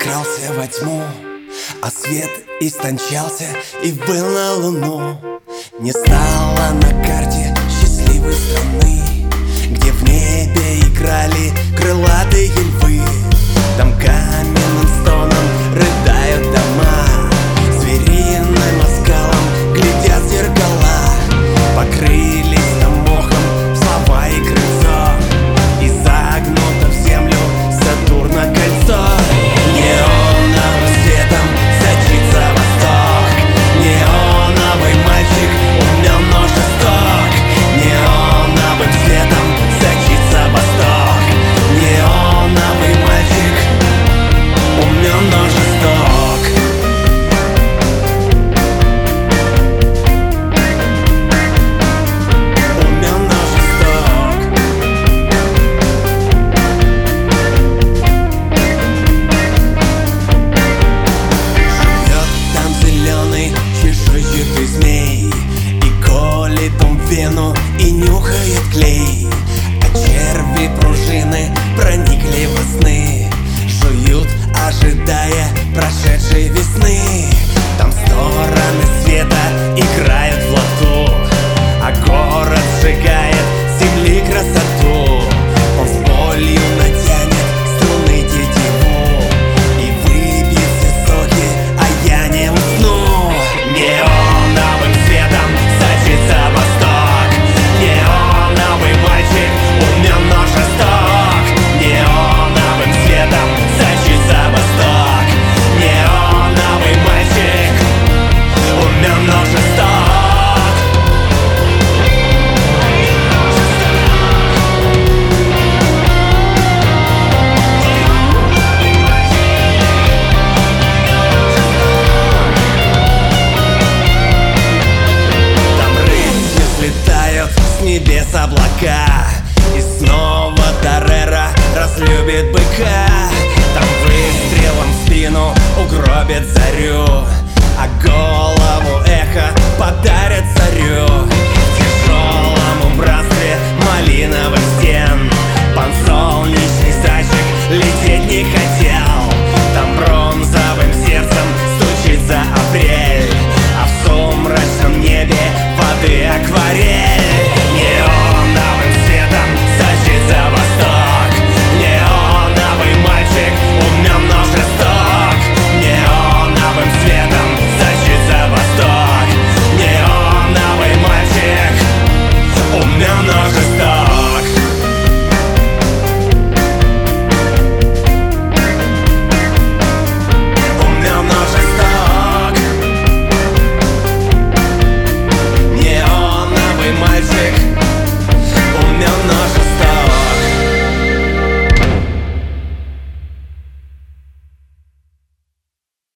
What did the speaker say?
Крался во тьму, а свет истончался и был на луну. Не стало на карте счастливой страны, где в небе играли крылатые львы. и нюхает клей. А черви пружины проникли во сны Жуют быка. И снова Тарера разлюбит быка. Там выстрелом в спину угробит зарю. А голову эхо подарит царю. В тяжелом убранстве малиновых Пан солнечный зайчик лететь не хотел. Там бронзовым сердцем стучится апрель. А в сумрачном небе воды акварель.